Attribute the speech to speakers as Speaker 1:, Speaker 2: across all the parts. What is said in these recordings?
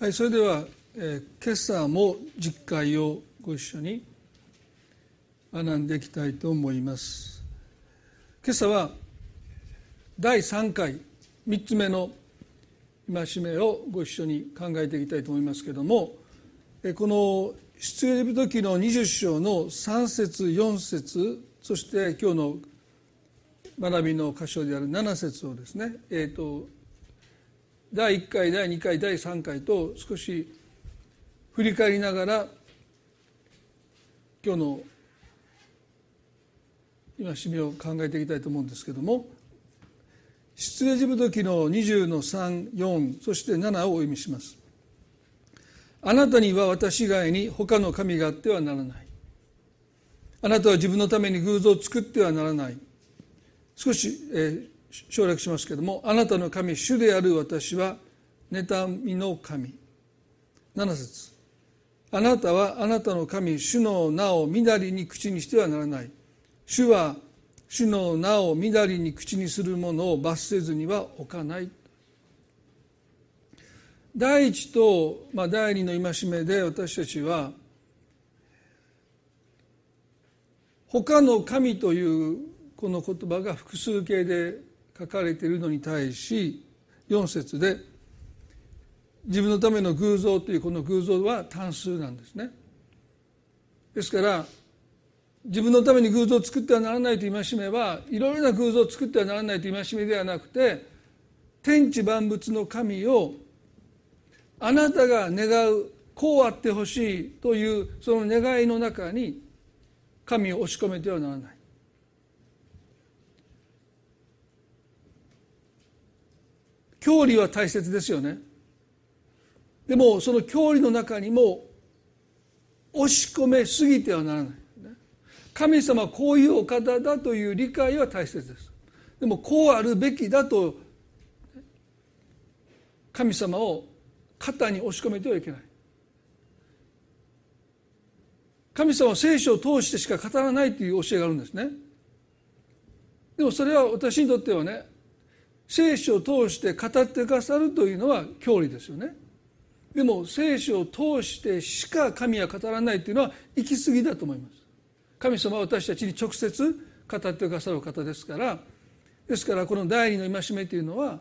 Speaker 1: はい、それでは、えー、今朝も実会をご一緒に学んでいきたいと思います。今朝は第3回3つ目の戒めをご一緒に考えていきたいと思いますけれどもえこの出エジプト記の20章の3節4節そして今日の学びの箇所である7節をですね、えーと第1回第2回第3回と少し振り返りながら今日の今締めを考えていきたいと思うんですけども出エジプト記の20の34そして7をお読みします。あなたには私以外に他の神があってはならない。あなたは自分のために偶像を作ってはならない。少し、えー、省略しますけれどもあなたの神主である私は妬みの神。7節。あなたはあなたの神主の名をみだりに口にしてはならない。主は主の名をみだりに口にするものを罰せずには置かない。第一と、まあ、第二の戒めで私たちは他の神というこの言葉が複数形で書かれているのに対し4節で自分のための偶像というこの偶像は単数なんですね。ですから自分のために偶像を作ってはならないと戒めはいろいろな偶像を作ってはならないと戒めではなくて天地万物の神をあなたが願うこうあってほしいというその願いの中に神を押し込めてはならない教理は大切ですよね。でもその教理の中にも押し込めすぎてはならない。神様はこういうお方だという理解は大切です。でもこうあるべきだと神様を肩に押し込めてはいけない。神様は聖書を通してしか語らないという教えがあるんですね。でもそれは私にとってはね聖書を通して語ってくださるというのは教理ですよね。でも聖書を通してしか神は語らないというのは行き過ぎだと思います。神様は私たちに直接語ってくださる方ですから。ですからこの第二の戒めというのは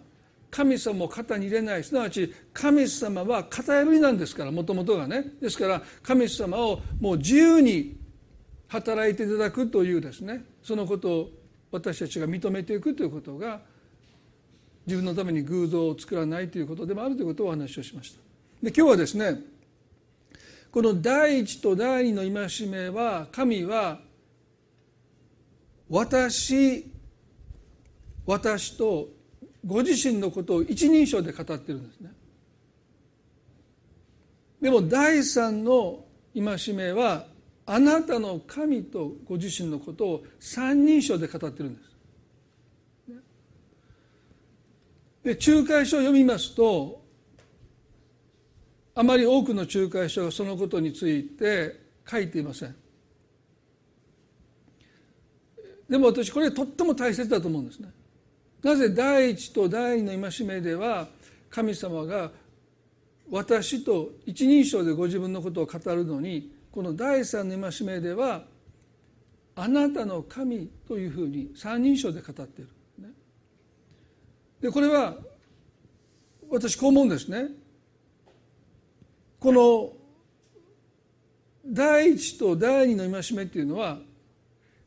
Speaker 1: 神様を肩に入れない。すなわち神様は型破りなんですからもともとがね。ですから神様をもう自由に働いていただくというですね。そのことを私たちが認めていくということが自分のために偶像を作らないということでもあるということをお話をしました。で今日はですねこの第一と第二の戒めは神は私私とご自身のことを一人称で語ってるんですね。でも第三の戒めはあなたの神とご自身のことを三人称で語ってるんです。で仲介書を読みますとあまり多くの仲介書がそのことについて書いていません。でも私これとっても大切だと思うんですね。なぜ第一と第二の戒めでは神様が私と一人称でご自分のことを語るのにこの第三の戒めではあなたの神というふうに三人称で語っている。でこれは私こう思うんですね。この第一と第二の戒めっていうのは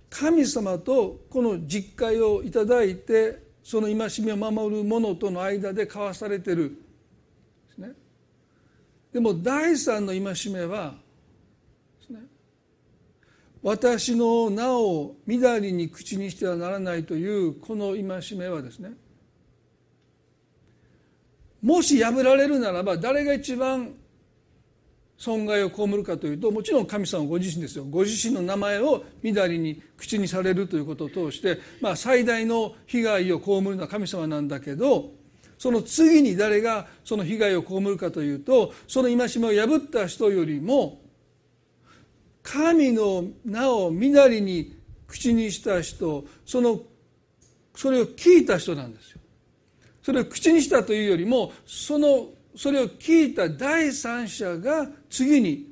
Speaker 1: 神様とこの実会をいただいてその戒めを守る者との間で交わされてるですね。でも第三の戒めはですね私の名をみだりに口にしてはならないというこの戒めはですねもし破られるならば誰が一番損害を被るかというともちろん神様ご自身ですよご自身の名前をみだりに口にされるということを通して、まあ、最大の被害を被るのは神様なんだけどその次に誰がその被害を被るかというとその戒めを破った人よりも神の名をみだりに口にした人そのそれを聞いた人なんですよ。それを口にしたというよりもそのそれを聞いた第三者が次に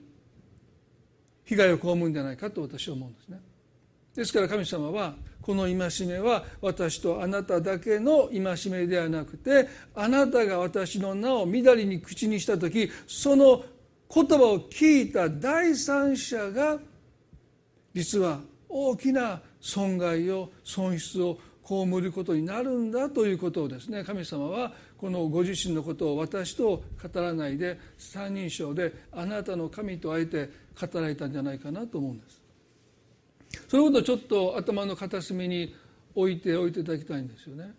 Speaker 1: 被害を被るんじゃないかと私は思うんですね。ですから神様はこの戒めは私とあなただけの戒めではなくてあなたが私の名をみだりに口にした時その言葉を聞いた第三者が実は大きな損害を損失を被ることになるんだということをですね神様はこのご自身のことを私と語らないで三人称であなたの神とあえて語られたんじゃないかなと思うんです。そのことをちょっと頭の片隅に置いておいていただきたいんですよね。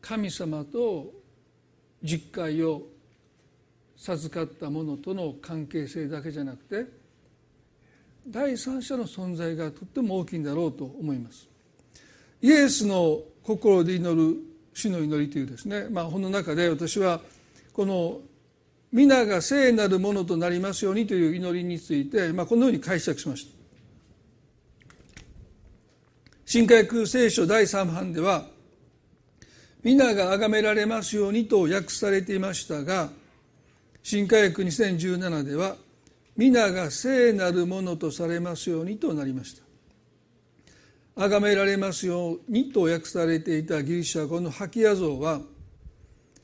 Speaker 1: 神様と実会を授かったものとの関係性だけじゃなくて第三者の存在がとっても大きいんだろうと思います。イエスの心で祈る主の祈りというですね、まあ、本の中で私はこの皆が聖なるものとなりますようにという祈りについて、まあ、このように解釈しました。新科学聖書第3版では皆が崇められますようにと訳されていましたが新科学2017では皆が聖なるものとされますようにとなりました。崇められますようにと訳されていたギリシャ語のハキヤ像は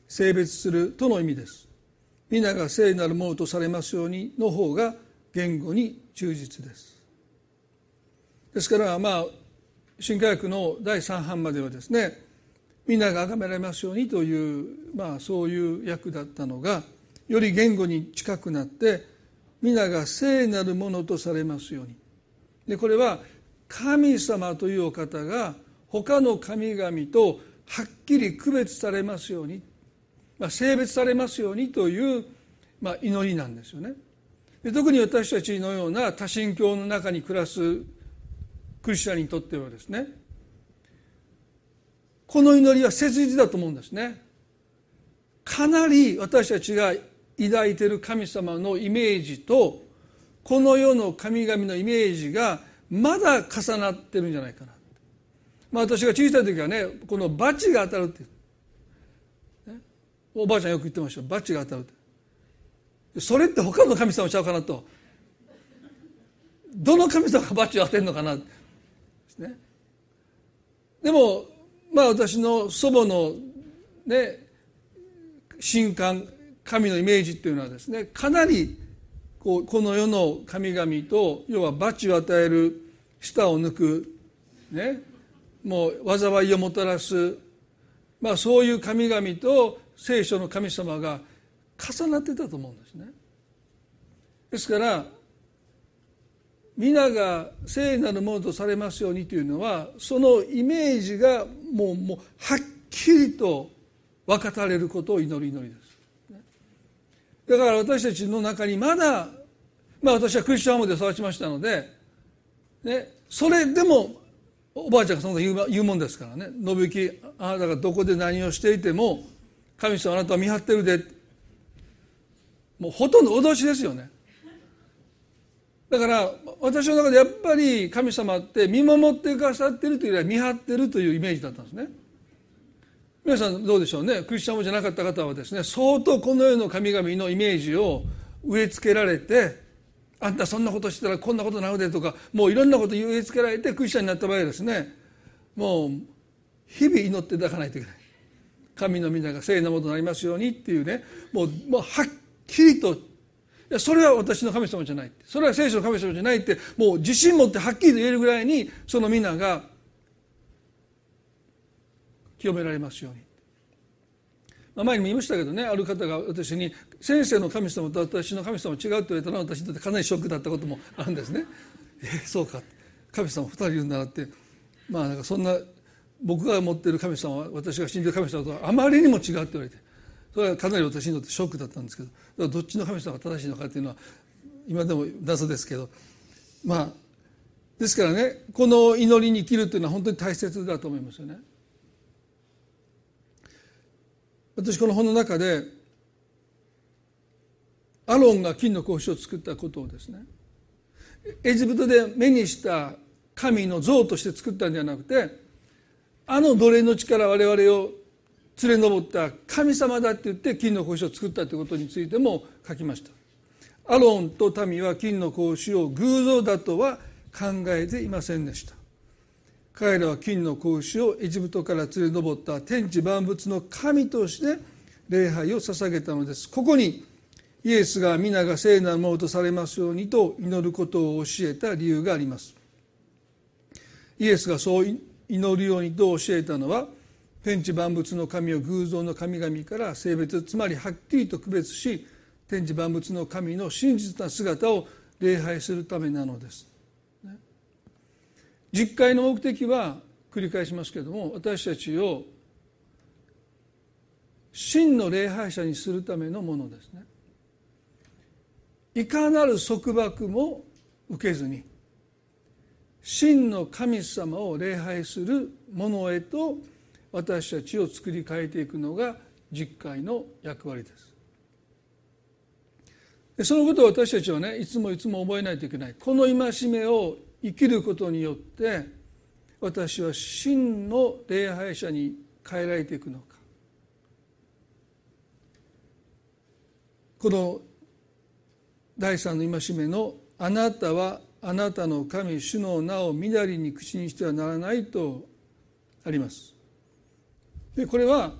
Speaker 1: 性別するとの意味です。皆が聖なるものとされますようにの方が言語に忠実です。ですからまあ新科学の第3版まではですね皆が崇められますようにというまあそういう訳だったのがより言語に近くなって皆が聖なるものとされますように。でこれは神様というお方が他の神々とはっきり区別されますようにまあ、性別されますようにという、まあ、祈りなんですよね。で特に私たちのような多神教の中に暮らすクリスチャンにとってはですねこの祈りは切実だと思うんですね。かなり私たちが抱いている神様のイメージとこの世の神々のイメージがまだ重なってるんじゃないかな、まあ、私が小さい時はねこのバチが当たるっておばあちゃんよく言ってましたバチが当たるって。それって他の神様ちゃうかなと。どの神様がバチを当てるのかな。ですね。でもまあ私の祖母のね神官神のイメージっていうのはですねかなりこうこの世の神々と要は罰を与える舌を抜くねもう災いをもたらすまあそういう神々と聖書の神様が重なってたと思うんですね。ですから皆が聖なるものとされますようにというのはそのイメージがもうもうはっきりと分かたれることを祈る祈りです。だから私たちの中にまだまあ私はクリスチャンホームで育ちましたので、ね、それでもおばあちゃんがそんな言う言うもんですからね。信行あなたがどこで何をしていても神様あなたは見張ってるで。もうほとんど脅しですよね。だから私の中でやっぱり神様って見守ってくださってるというよりは見張ってるというイメージだったんですね。皆さんどうでしょうね？クリスチャンもじゃなかった方はですね相当この世の神々のイメージを植え付けられてあんたそんなことしてたらこんなことなのでとかもういろんなこと植え付けられてクリスチャンになった場合ですねもう日々祈っていただかないといけない。神の皆が聖なものとなりますようにっていうねもうもうはっきりといやそれは私の神様じゃないそれは聖書の神様じゃないってもう自信持ってはっきりと言えるぐらいにその皆が清められますように。前にも言いましたけどねある方が私に「先生の神様と私の神様違う」って言われたら私にとってかなりショックだったこともあるんですね。えそうか神様2人いるんだなってまあなんかそんな僕が持っている神様は私が信じる神様とはあまりにも違うって言われてそれはかなり私にとってショックだったんですけどどっちの神様が正しいのかっていうのは今でも謎ですけどまあですからねこの祈りに生きるっていうのは本当に大切だと思いますよね。私この本の中でアロンが金の格子を作ったことをですねエジプトで目にした神の像として作ったんじゃなくてあの奴隷の力我々を連れ上った神様だって言って金の格子を作ったということについても書きました。アロンと民は金の格子を偶像だとは考えていませんでした。彼らは金の格子をエジプトから連れ上った天地万物の神として礼拝を捧げたのですここにイエスが皆が聖なるものとされますようにと祈ることを教えた理由がありますイエスがそう祈るようにと教えたのは天地万物の神を偶像の神々から性別つまりはっきりと区別し天地万物の神の真実な姿を礼拝するためなのです。実会の目的は繰り返しますけれども私たちを真の礼拝者にするためのものですね。いかなる束縛も受けずに真の神様を礼拝するものへと私たちを作り変えていくのが実会の役割ですそのことを私たちはねいつもいつも覚えないといけないこの戒めを生きることによって私は真の礼拝者に変えられていくのかこの第三の戒めの「あなたはあなたの神主の名をみだりに口にしてはならない」とあります。でこれは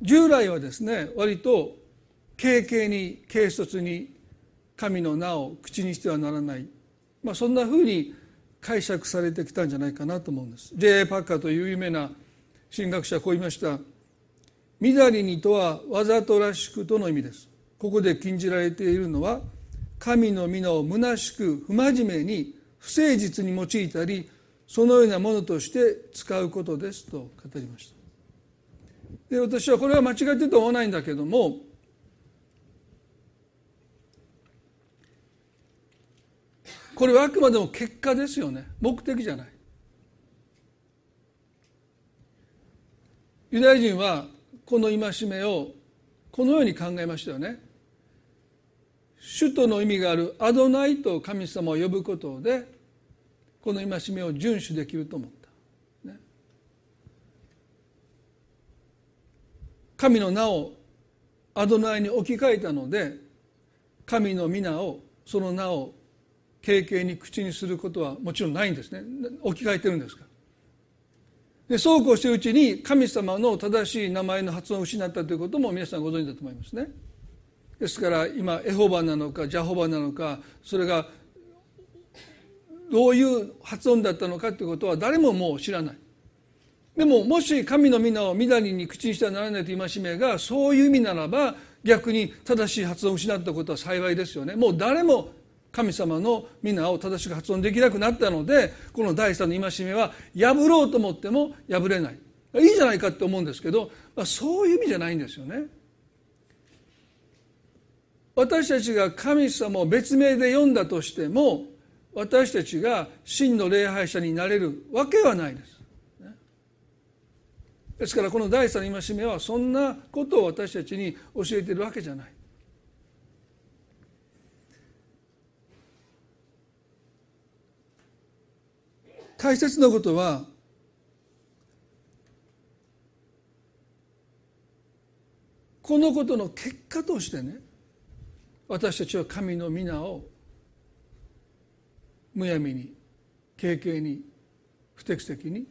Speaker 1: 従来はですね割と軽々に軽率に神の名を口にしてはならない、まあ、そんなふうに解釈されてきたんじゃないかなと思うんです。J.A. パッカーという有名な神学者はこう言いました「みだりにとはわざとらしく」との意味です。ここで禁じられているのは神の皆を虚しく不真面目に不誠実に用いたりそのようなものとして使うことですと語りましたで私はこれは間違ってると思わないんだけどもこれはあくまでも結果ですよね。目的じゃない。ユダヤ人はこの戒めをこのように考えましたよね。主との意味があるアドナイと神様を呼ぶことでこの戒めを遵守できると思った、ね、神の名をアドナイに置き換えたので神の皆をその名を軽々に口にすることはもちろんないんですね。置き換えてるんですから。でそうこうしてるうちに神様の正しい名前の発音を失ったということも皆さんご存知だと思いますね。ですから今エホバなのかジャホバなのかそれがどういう発音だったのかということは誰ももう知らない。でももし神の皆を緑に口にしてはならないという戒めがそういう意味ならば逆に正しい発音を失ったことは幸いですよね。もう誰も神様の皆を正しく発音できなくなったのでこの第三の戒めは破ろうと思っても破れないいいじゃないかって思うんですけど、まあ、そういう意味じゃないんですよね。私たちが神様を別名で読んだとしても私たちが真の礼拝者になれるわけはないです。ですからこの第三の戒めはそんなことを私たちに教えてるわけじゃない。大切なことはこのことの結果としてね私たちは神の皆をむやみに軽々に不適切に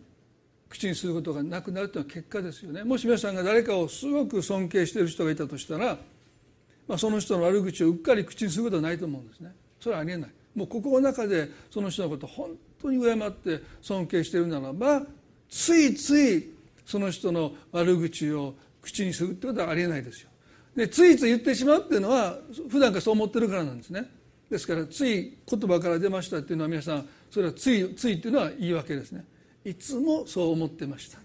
Speaker 1: 口にすることがなくなるというのは結果ですよね。もし皆さんが誰かをすごく尊敬している人がいたとしたら、まあ、その人の悪口をうっかり口にすることはないと思うんですね。それはありえない。もう心の中でその人のこと本当に敬って尊敬しているならばついついその人の悪口を口にするってことはありえないですよ。でついつい言ってしまうっていうのは普段からそう思ってるからなんですね。ですからつい言葉から出ましたっていうのは皆さんそれはついついっていうのは言い訳ですね。いつもそう思ってました。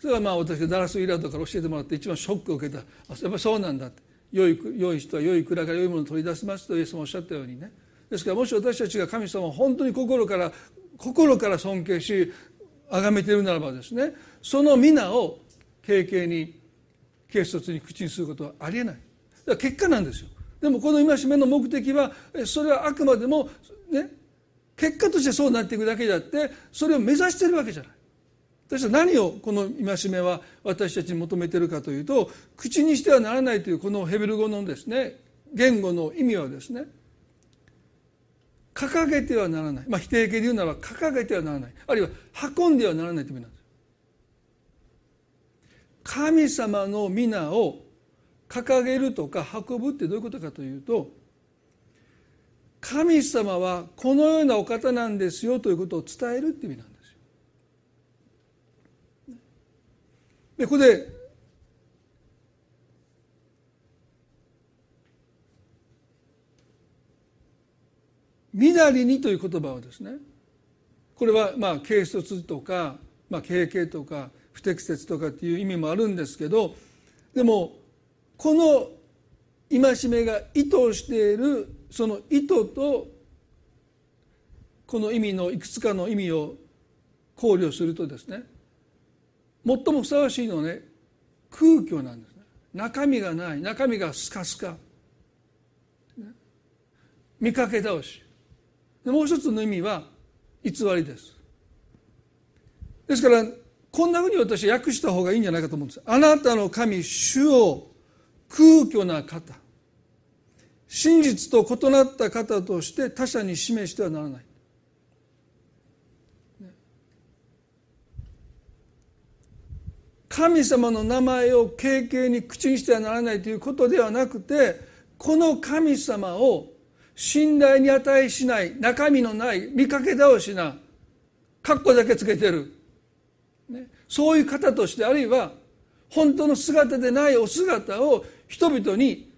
Speaker 1: それはまあ私がダラス・イラードから教えてもらって一番ショックを受けた。やっぱりそうなんだって。良い良い人は良い蔵から良いものを取り出しますとイエスもおっしゃったようにね。ですからもし私たちが神様を本当に心から心から尊敬し崇めているならばですねその皆を軽々に軽率に口にすることはありえない。結果なんですよ。でもこの戒めの目的はそれはあくまでもね結果としてそうなっていくだけであってそれを目指しているわけじゃない。私は何をこの戒めは私たちに求めているかというと口にしてはならないというこのヘベル語のですね言語の意味はですね掲げてはならない、まあ、否定形で言うなら掲げてはならない。あるいは運んではならないという意味なんです神様の皆を掲げるとか運ぶってどういうことかというと神様はこのようなお方なんですよということを伝えるって意味なんですよ。でここで「みだりに」という言葉はですねこれはまあ軽率とか、まあ、経験とか不適切とかっていう意味もあるんですけどでもこの戒めが意図しているその意図とこの意味のいくつかの意味を考慮するとですね最もふさわしいのはね空虚なんですね。中身がない中身がスカスカ。見かけ倒し。もう一つの意味は偽りです。ですからこんなふうに私は訳した方がいいんじゃないかと思うんです。あなたの神主を空虚な方真実と異なった方として他者に示してはならない。神様の名前を軽々に口にしてはならないということではなくてこの神様を信頼に値しない中身のない見かけ倒しな格好だけつけてる、ね、そういう方としてあるいは本当の姿でないお姿を人々に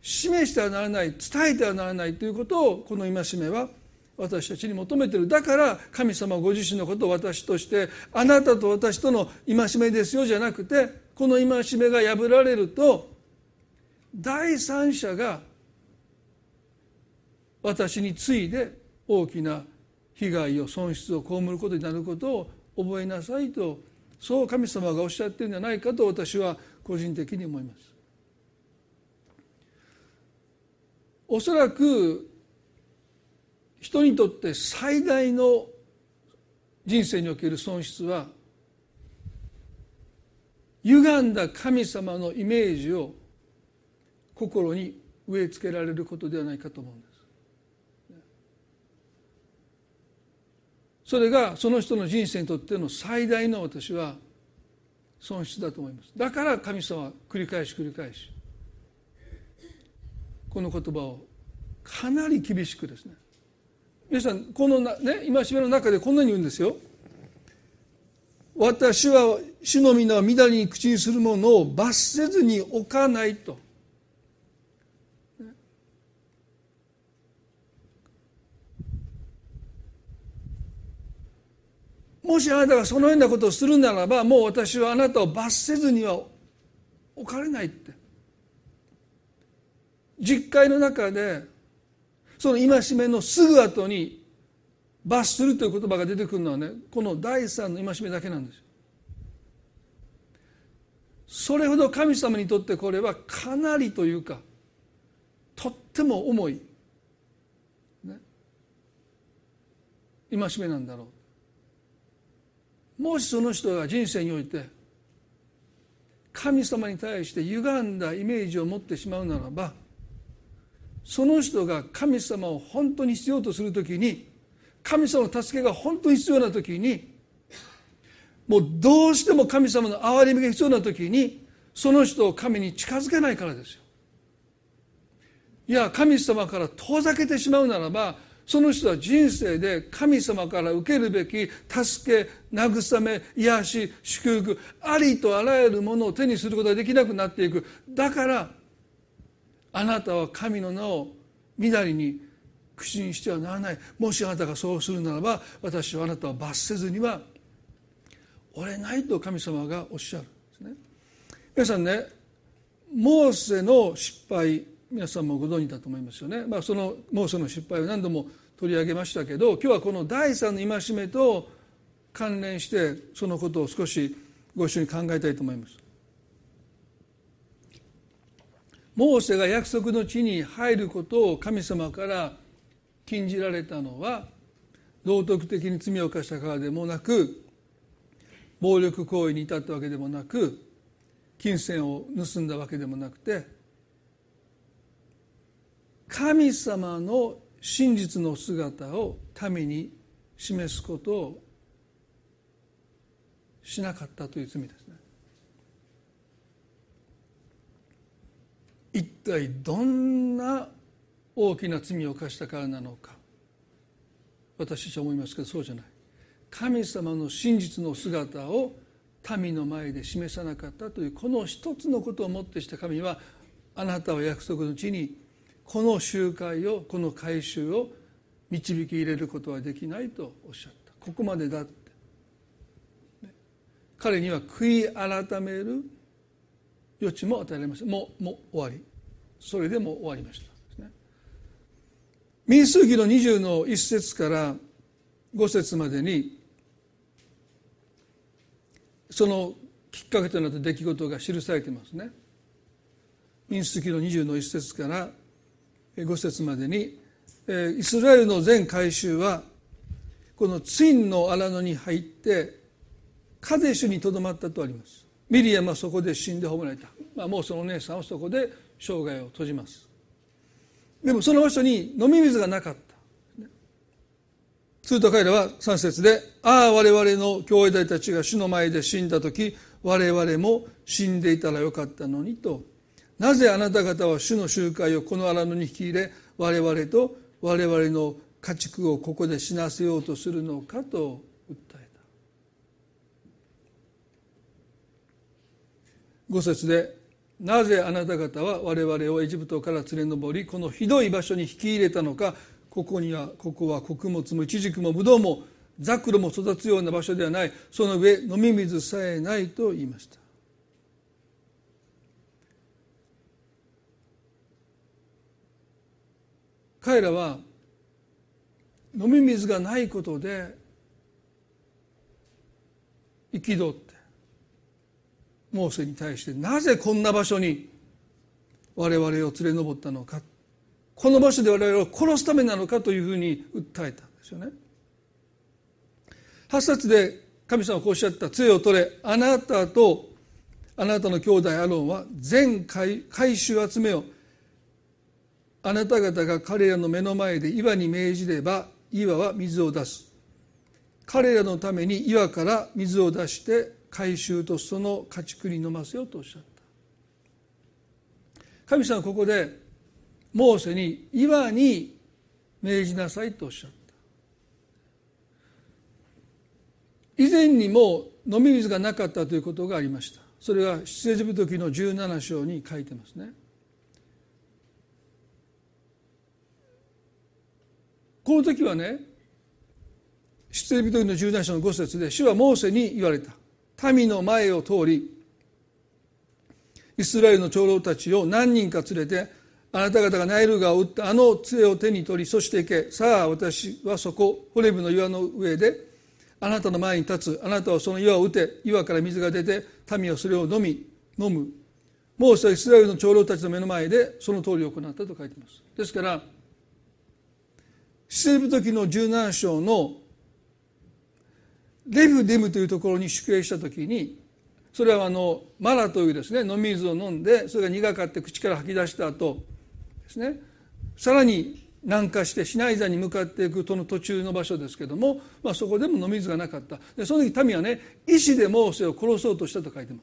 Speaker 1: 示してはならない伝えてはならないということをこの戒めは私たちに求めてる。だから神様ご自身のことを私としてあなたと私との戒めですよじゃなくてこの戒めが破られると第三者が私に次いで大きな被害を損失を被ることになることを覚えなさいとそう神様がおっしゃってるんじゃないかと私は個人的に思います。おそらく人にとって最大の人生における損失は歪んだ神様のイメージを心に植え付けられることではないかと思うんです。それがその人の人生にとっての最大の私は損失だと思います。だから神様は繰り返し繰り返しこの言葉をかなり厳しくですね。皆さんこのね戒めの中でこんなに言うんですよ。私は主の皆を乱に口にするものを罰せずに置かないと。もしあなたがそのようなことをするならばもう私はあなたを罰せずには置かれないって実会の中でその戒めのすぐ後に罰するという言葉が出てくるのはねこの第三の戒めだけなんですよ。それほど神様にとってこれはかなりというかとっても重い、ね、戒めなんだろう。もしその人が人生において神様に対して歪んだイメージを持ってしまうならばその人が神様を本当に必要とする時に神様の助けが本当に必要な時にもうどうしても神様の憐れみが必要な時にその人を神に近づけないからですよ。いや神様から遠ざけてしまうならばその人は人生で神様から受けるべき助け慰め癒し祝福ありとあらゆるものを手にすることができなくなっていく。だからあなたは神の名をみだりに口にしてはならない。もしあなたがそうするならば私はあなたを罰せずには折れないと神様がおっしゃる。んですね。皆さんねモーセの失敗皆さんもご存知だと思いますよね、まあ、そのモーセの失敗を何度も取り上げましたけど今日はこの第三の戒めと関連してそのことを少しご一緒に考えたいと思います。モーセが約束の地に入ることを神様から禁じられたのは道徳的に罪を犯したからでもなく暴力行為に至ったわけでもなく金銭を盗んだわけでもなくて神様の真実の姿を民に示すことをしなかったという罪ですね。一体どんな大きな罪を犯したからなのか私たちは思いますけどそうじゃない神様の真実の姿を民の前で示さなかったというこの一つのことをもってして神はあなたは約束の地にこの集会をこの改宗を導き入れることはできないとおっしゃった。ここまでだって、彼には悔い改める余地も与えられました。もうもう終わり。それでも終わりました。民数記の20の1節から5節までにそのきっかけとなった出来事が記されていますね。民数記の20の1節から5節までにイスラエルの全改宗はこのツインの荒野に入ってカデシュにとどまったとあります。ミリアムはそこで死んで葬られた、まあ、もうそのお姉さんはそこで生涯を閉じます。でもその場所に飲み水がなかった。すると彼らは3節で「ああ我々の兄弟たちが主の前で死んだ時我々も死んでいたらよかったのに」と。なぜあなた方は主の集会をこの荒野に引き入れ我々と我々の家畜をここで死なせようとするのかと訴えた。5節で「なぜあなた方は我々をエジプトから連れ上りこのひどい場所に引き入れたのかここにはここは穀物もイチジクもブドウもザクロも育つような場所ではないその上飲み水さえない」と言いました。彼らは飲み水がないことで憤ってモーセに対してなぜこんな場所に我々を連れ上ったのかこの場所で我々を殺すためなのかというふうに訴えたんですよね。8節で神様はこうおっしゃった杖を取れあなたとあなたの兄弟アロンは全回回収集めよあなた方が彼らの目の前で岩に命じれば岩は水を出す。彼らのために岩から水を出して回収とその家畜に飲ませようとおっしゃった。神様はここでモーセに岩に命じなさいとおっしゃった。以前にも飲み水がなかったということがありました。それは出エジプト記の17章に書いてますね。この時はね出エビトの17章の5節で主はモーセに言われた。民の前を通りイスラエルの長老たちを何人か連れてあなた方がナイル川を打ったあの杖を手に取りそして行け。さあ私はそこホレブの岩の上であなたの前に立つ。あなたはその岩を打て。岩から水が出て民はそれを飲み飲む。モーセはイスラエルの長老たちの目の前でその通りを行ったと書いています。ですから出エブ時の17章のレフデムというところに宿営した時にそれはあのマラというですね飲み水を飲んでそれが苦かって口から吐き出した後ですねさらに南下してシナイザに向かっていくとの途中の場所ですけども、まあ、そこでも飲み水がなかった。でその時民はね意でモーセを殺そうとしたと書いてます。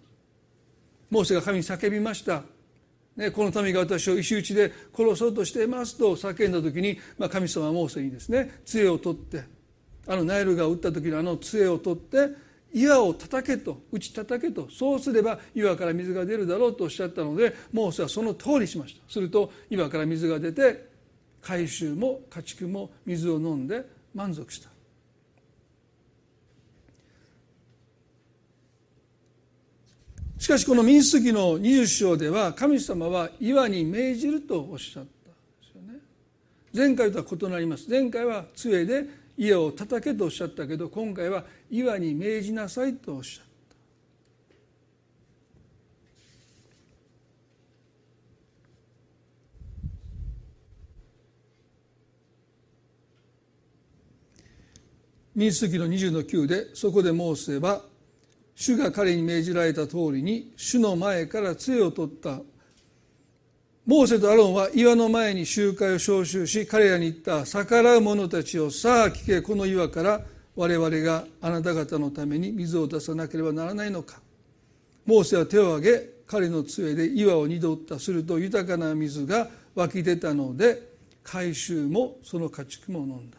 Speaker 1: モーセが神に叫びました。ね、この民が私を石打ちで殺そうとしていますと叫んだ時に、まあ、神様はモーセにですね杖を取ってあのナイルが打った時のあの杖を取って岩を叩けと打ち叩けとそうすれば岩から水が出るだろうとおっしゃったのでモーセはその通りしました。すると岩から水が出て海舟も家畜も水を飲んで満足した。しかしこの民主主義の20章では神様は岩に命じるとおっしゃったんですよね。前回とは異なります。前回は杖で家を叩けとおっしゃったけど今回は岩に命じなさいとおっしゃった。民主主義の20の9でそこでモーセは主が彼に命じられた通りに主の前から杖を取った。モーセとアロンは岩の前に集会を招集し彼らに言った逆らう者たちをさあ聞けこの岩から我々があなた方のために水を出さなければならないのか。モーセは手を挙げ彼の杖で岩を二度打ったすると豊かな水が湧き出たので海舟もその家畜も飲んだ。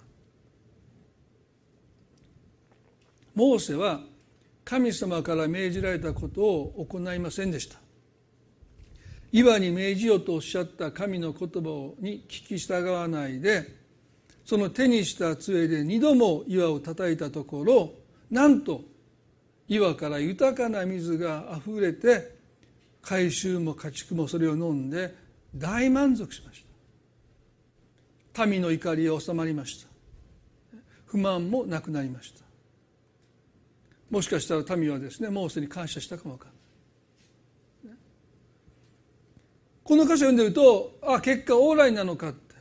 Speaker 1: モーセは神様から命じられたことを行いませんでした。岩に命じようとおっしゃった神の言葉に聞き従わないでその手にした杖で二度も岩を叩いたところなんと岩から豊かな水があふれて海舟も家畜もそれを飲んで大満足しました。民の怒りは収まりました。不満もなくなりました。もしかしたら民はですねモーセに感謝したかもわかんない。この箇所読んでるとあ結果往来なのかって。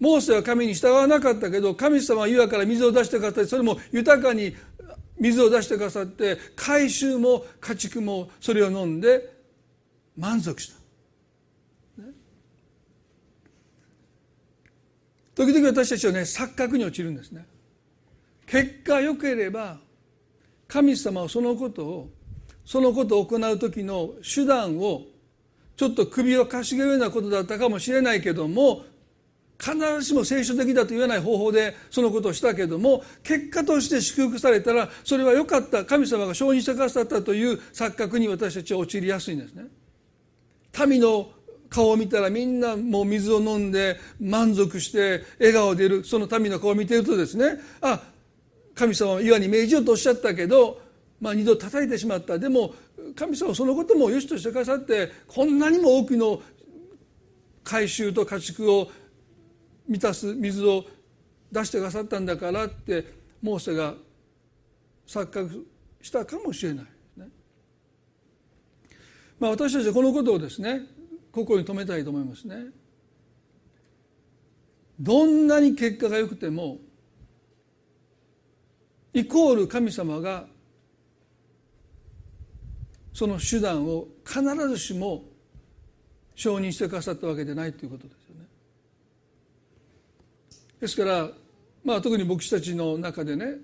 Speaker 1: モーセは神に従わなかったけど神様は岩から水を出してくださってそれも豊かに水を出してくださって海舟も家畜もそれを飲んで満足した、時々私たちはね錯覚に落ちるんですね。結果良ければ神様はそのことをそのことを行う時の手段をちょっと首をかしげるようなことだったかもしれないけども必ずしも聖書的だと言わない方法でそのことをしたけども結果として祝福されたらそれは良かった神様が承認してくださったという錯覚に私たちは陥りやすいんですね。民の顔を見たらみんなもう水を飲んで満足して笑顔でいるその民の顔を見ているとですねあ神様は岩に命じようとおっしゃったけど、まあ、二度叩いてしまったでも神様はそのことも良しとしてくださってこんなにも多くの回収と家畜を満たす水を出してくださったんだからってモーセが錯覚したかもしれない。まあ、私たちはこのことをですね心に留めたいと思いますね。どんなに結果が良くてもイコール神様がその手段を必ずしも承認してくださったわけでないということですよね。ですからまあ特に牧師たちの中でね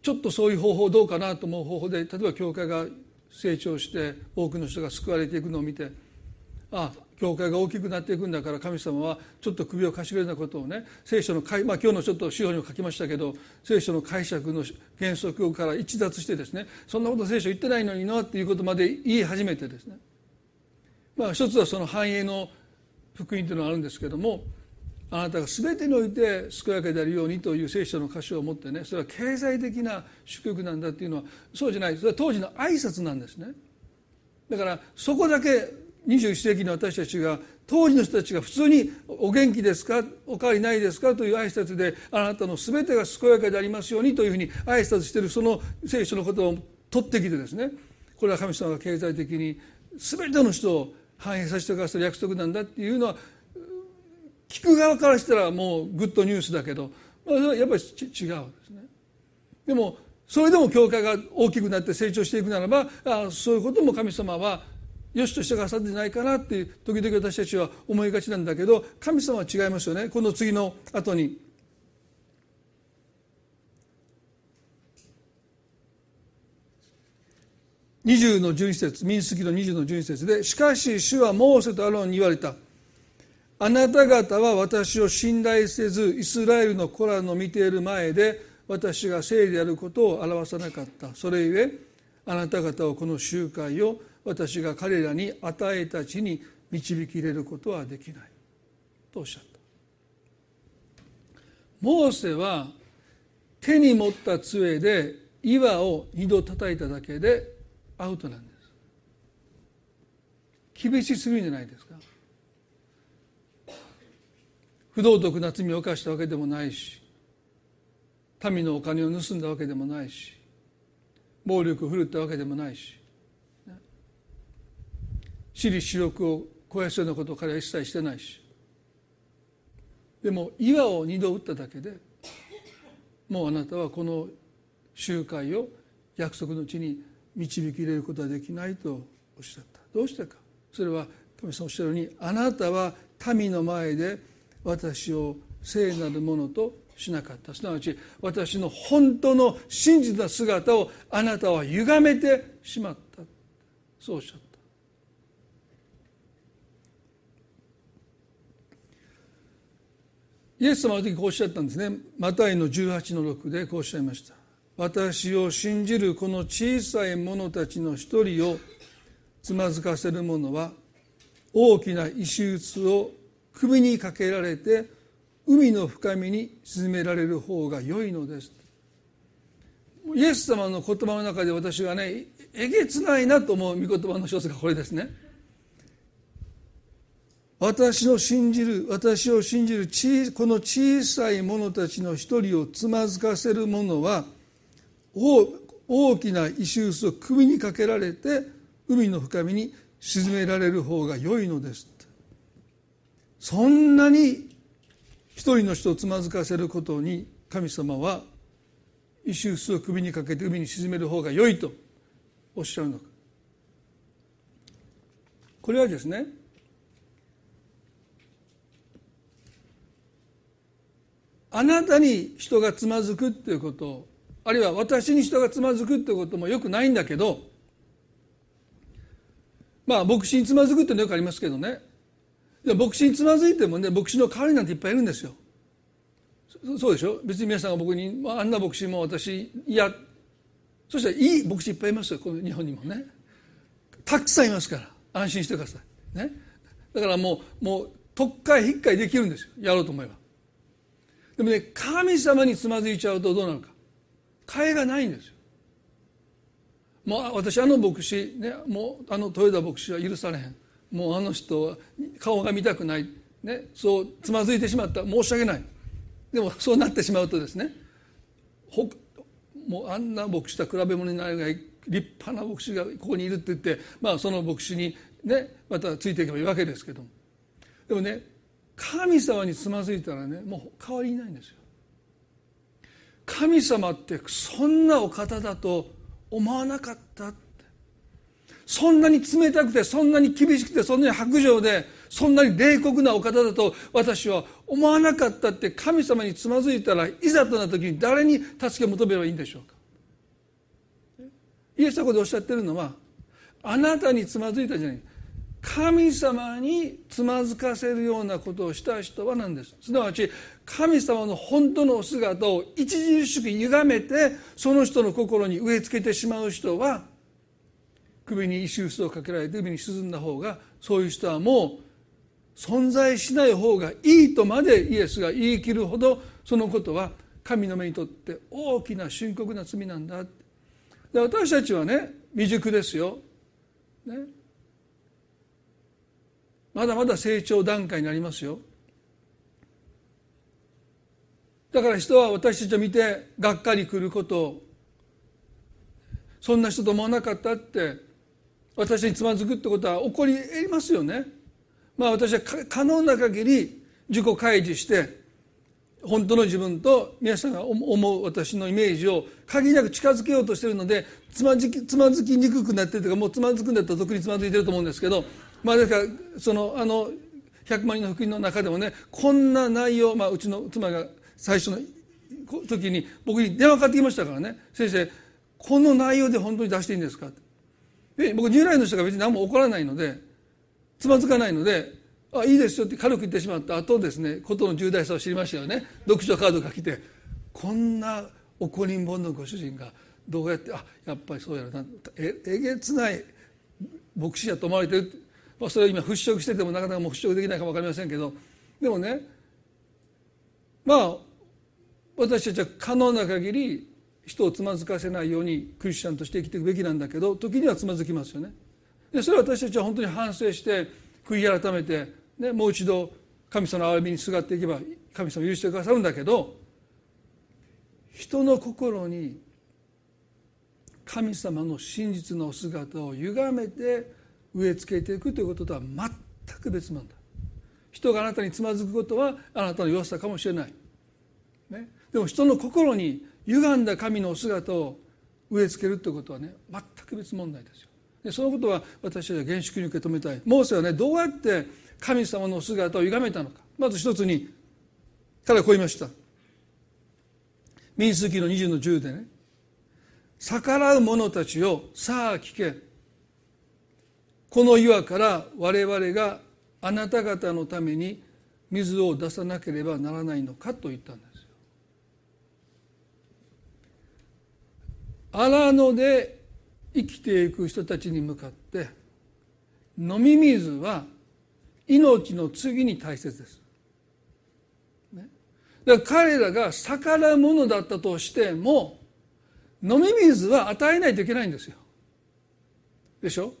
Speaker 1: ちょっとそういう方法どうかなと思う方法で例えば教会が成長して多くの人が救われていくのを見てああ教会が大きくなっていくんだから神様はちょっと首をかしげるようなことをね聖書の、まあ、今日のちょっと資料にも書きましたけど聖書の解釈の原則から逸脱してですねそんなこと聖書言ってないのになっていうことまで言い始めてですね。まあ一つはその繁栄の福音というのがあるんですけどもあなたが全てにおいて健やかであるようにという聖書の箇所を持ってねそれは経済的な祝福なんだっていうのはそうじゃない。それは当時の挨拶なんですね。だからそこだけ21世紀の私たちが当時の人たちが普通に「お元気ですかお変わりないですか?」という挨拶であなたの全てが健やかでありますようにというふうに挨拶しているその聖書のことを取ってきてですねこれは神様が経済的に全ての人を反映させてくださる約束なんだっていうのは聞く側からしたらもうグッドニュースだけど、まあ、やっぱり違うんですね。でもそれでも教会が大きくなって成長していくならばあそういうことも神様はよしとしてくださってないかなって時々私たちは思いがちなんだけど神様は違いますよね。この次の後に。20の11節民数記の20の11節で「しかし主はモーセとアロンに言われた」あなた方は私を信頼せずイスラエルの子らの見ている前で私が聖であることを表さなかった。それゆえあなた方はこの集会を私が彼らに与えた地に導き入れることはできない。とおっしゃった。モーセは手に持った杖で岩を二度叩いただけでアウトなんです。厳しすぎるんじゃないですか。不道徳な罪を犯したわけでもないし民のお金を盗んだわけでもないし暴力を振るったわけでもないし私利私欲を肥やすようなことを彼は一切してないしでも岩を二度打っただけでもうあなたはこの集会を約束の地に導き入れることはできないとおっしゃったどうしてかそれは神様おっしゃるようにあなたは民の前で私を聖なるものとしなかったすなわち私の本当の真実な姿をあなたは歪めてしまったそうおっしゃったイエス様の時こうおっしゃったんですね。マタイの18の6でこうおっしゃいました。私を信じるこの小さい者たちの一人をつまずかせる者は大きな石臼を首にかけられて海の深みに沈められる方が良いのです。イエス様の言葉の中で私がねえげつないなと思う御言葉の一つがこれですね。私の信じる私を信じるこの小さい者たちの一人をつまずかせる者は大きな石臼を首にかけられて海の深みに沈められる方が良いのですそんなに一人の人をつまずかせることに神様は石臼を首にかけて海に沈める方が良いとおっしゃるのか。これはですねあなたに人がつまずくっていうことあるいは私に人がつまずくっていうこともよくないんだけどまあ牧師につまずくってのよくありますけどね。牧師につまずいてもね牧師の代わりなんていっぱいいるんですよ。そうでしょ？別に皆さんが僕にあんな牧師も私嫌そしたらいい牧師いっぱいいますよこの日本にもね。たくさんいますから安心してください。ね。だからもうもう特会引っかいできるんですよ。やろうと思えば。でもね神様につまずいちゃうとどうなるか。替えがないんですよ。もう私あの牧師ねもうあの豊田牧師は許されへん。もうあの人は顔が見たくない、ね、そうつまずいてしまった。申し訳ない。でもそうなってしまうとですねほもうあんな牧師とは比べ物になるぐらい立派な牧師がここにいるって言って、まあ、その牧師にねまたついていけばいいわけですけども。でもね神様につまずいたらねもう変わりないんですよ。神様ってそんなお方だと思わなかったって。そんなに冷たくてそんなに厳しくてそんなに白状でそんなに冷酷なお方だと私は思わなかったって。神様につまずいたらいざとな時に誰に助けを求めればいいんでしょうか。イエス様でおっしゃってるのはあなたにつまずいたじゃない。神様につまずかせるようなことをした人は何です？すなわち神様の本当の姿を著しく歪めてその人の心に植え付けてしまう人は首に石臼をかけられて海に沈んだ方がそういう人はもう存在しない方がいいとまでイエスが言い切るほどそのことは神の目にとって大きな深刻な罪なんだで私たちはね未熟ですよ、ね、まだまだ成長段階になりますよだから人は私たちを見てがっかりくることをそんな人と思わなかったって私につまずくってことは起こり得ますよね。まあ私は可能な限り自己開示して本当の自分と皆さんが思う私のイメージを限りなく近づけようとしてるのでつまずきつまずきにくくなってるというかもうつまずくんだったら特につまずいてると思うんですけどまあですからそのあの100万人の福音の中でもねこんな内容、まあ、うちの妻が最初の時に僕に電話かかってきましたからね。先生この内容で本当に出していいんですか？で僕従来の人が別に何も起こらないのでつまずかないので「あいいですよ」って軽く言ってしまった後ですね事の重大さを知りましたよね。読書カードが来てこんな怒りんぼんのご主人がどうやってあやっぱりそうやろな。ええげつない牧師やと思われてる、まあ、それを今払拭しててもなかなかもう払拭できないかも分かりませんけどでもねまあ私たちは可能な限り人をつまずかせないようにクリスチャンとして生きていくべきなんだけど時にはつまずきますよね。でそれは私たちは本当に反省して悔い改めて、ね、もう一度神様の憐れみにすがっていけば神様許してくださるんだけど人の心に神様の真実の姿を歪めて植え付けていくということとは全く別なんだ。人があなたにつまずくことはあなたの弱さかもしれない、ね、でも人の心に歪んだ神の姿を植え付けるということはね全く別問題ですよ。でそのことは私たちは厳粛に受け止めたい。モーセはねどうやって神様の姿を歪めたのか。まず一つに彼はこう言いました。民数記の20の10でね逆らう者たちをさあ聞け。この岩から我々があなた方のために水を出さなければならないのかと言ったんですよ。荒野で生きていく人たちに向かって飲み水は命の次に大切です。ね、だら彼らが逆らうものだったとしても飲み水は与えないといけないんですよ。でしょ？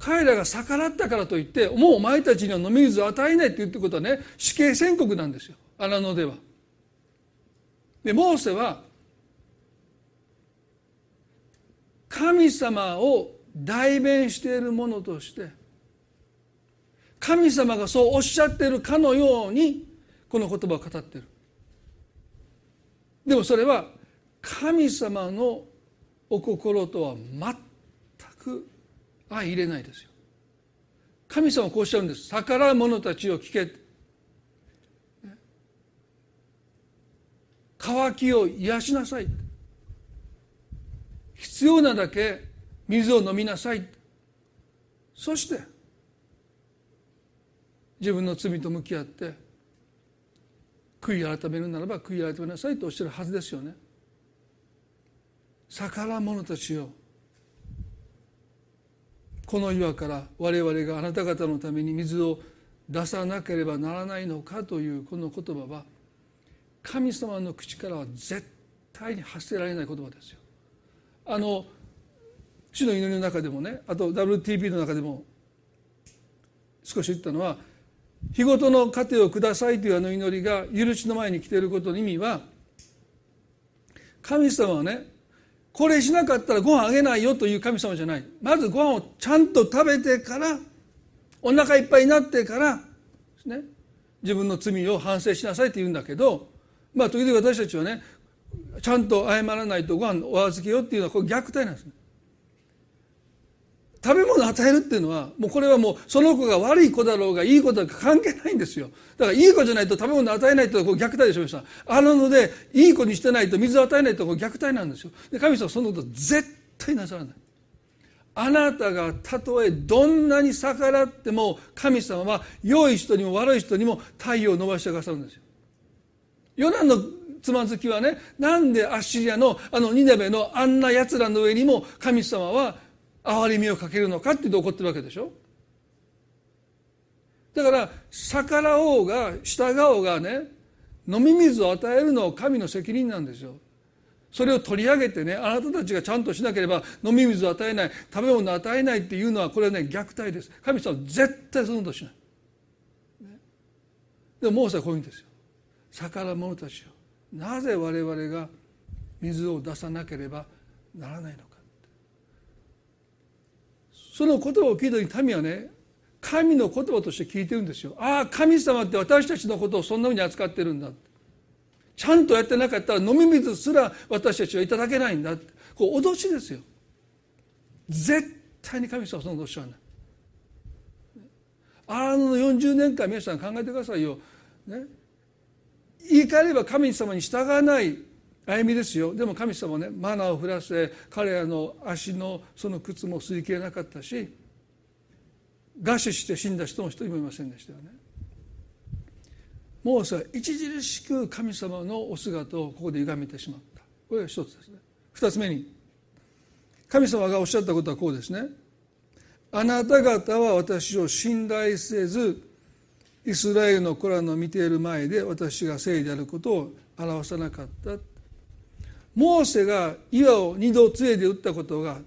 Speaker 1: 彼らが逆らったからといってもうお前たちには飲み水を与えないって言ってことはね死刑宣告なんですよ荒野では。でモーセは神様を代弁しているものとして神様がそうおっしゃっているかのようにこの言葉を語っているでもそれは神様のお心とは全く相入れないですよ。神様はこうおっしゃるんです。逆らう者たちを聞け。渇きを癒しなさい。必要なだけ水を飲みなさい。そして自分の罪と向き合って悔い改めるならば悔い改めなさいとおっしゃるはずですよね。逆らう者たちよこの岩から我々があなた方のために水を出さなければならないのかというこの言葉は神様の口からは絶対に発せられない言葉ですよ。あの主の祈りの中でもねあと WTP の中でも少し言ったのは日ごとの糧をくださいというあの祈りが許しの前に来ていることの意味は神様はねこれしなかったらご飯あげないよという神様じゃないまずご飯をちゃんと食べてからお腹いっぱいになってからですね自分の罪を反省しなさいって言うんだけどまあ時々私たちはねちゃんと謝らないとご飯お預けよっていうのはこれ虐待なんですね。食べ物を与えるっていうのはもうこれはもうその子が悪い子だろうがいい子だろうが関係ないんですよ。だからいい子じゃないと食べ物を与えないとこう虐待でしょうあるのでいい子にしてないと水を与えないとこう虐待なんですよ。で神様はそのこと絶対なさらない。あなたがたとえどんなに逆らっても神様は良い人にも悪い人にも太陽を伸ばしてくださるんですよ。ヨナのつまずきはねなんでアッシリアのあのニネベのあんな奴らの上にも神様は憐れみをかけるのかって言って怒ってるわけでしょ？だから逆らおうが従おうがね飲み水を与えるのは神の責任なんですよ。それを取り上げてねあなたたちがちゃんとしなければ飲み水を与えない食べ物を与えないっていうのはこれはね虐待です。神様絶対そのことしない、ね、でもモーセはこういうんですよ。逆らう者たちよ。なぜ我々が水を出さなければならないのか。その言葉を聞いた時に民はね神の言葉として聞いてるんですよ。ああ神様って私たちのことをそんなふうに扱ってるんだちゃんとやってなかったら飲み水すら私たちはいただけないんだこう脅しですよ。絶対に神様はその脅しはない。あの40年間皆さん考えてくださいよ、ね、言い換えれば神様に従わない。歩みですよ。でも神様ねマナーを降らせ彼らの足のその靴も擦り切れなかったし餓死して死んだ人も一人もいませんでしたよね。モーセは著しく神様のお姿をここで歪めてしまった。これが一つですね。二つ目に神様がおっしゃったことはこうですね。あなた方は私を信頼せずイスラエルの子らの見ている前で私が聖であることを表さなかった。モーセが岩を二度杖で打ったことが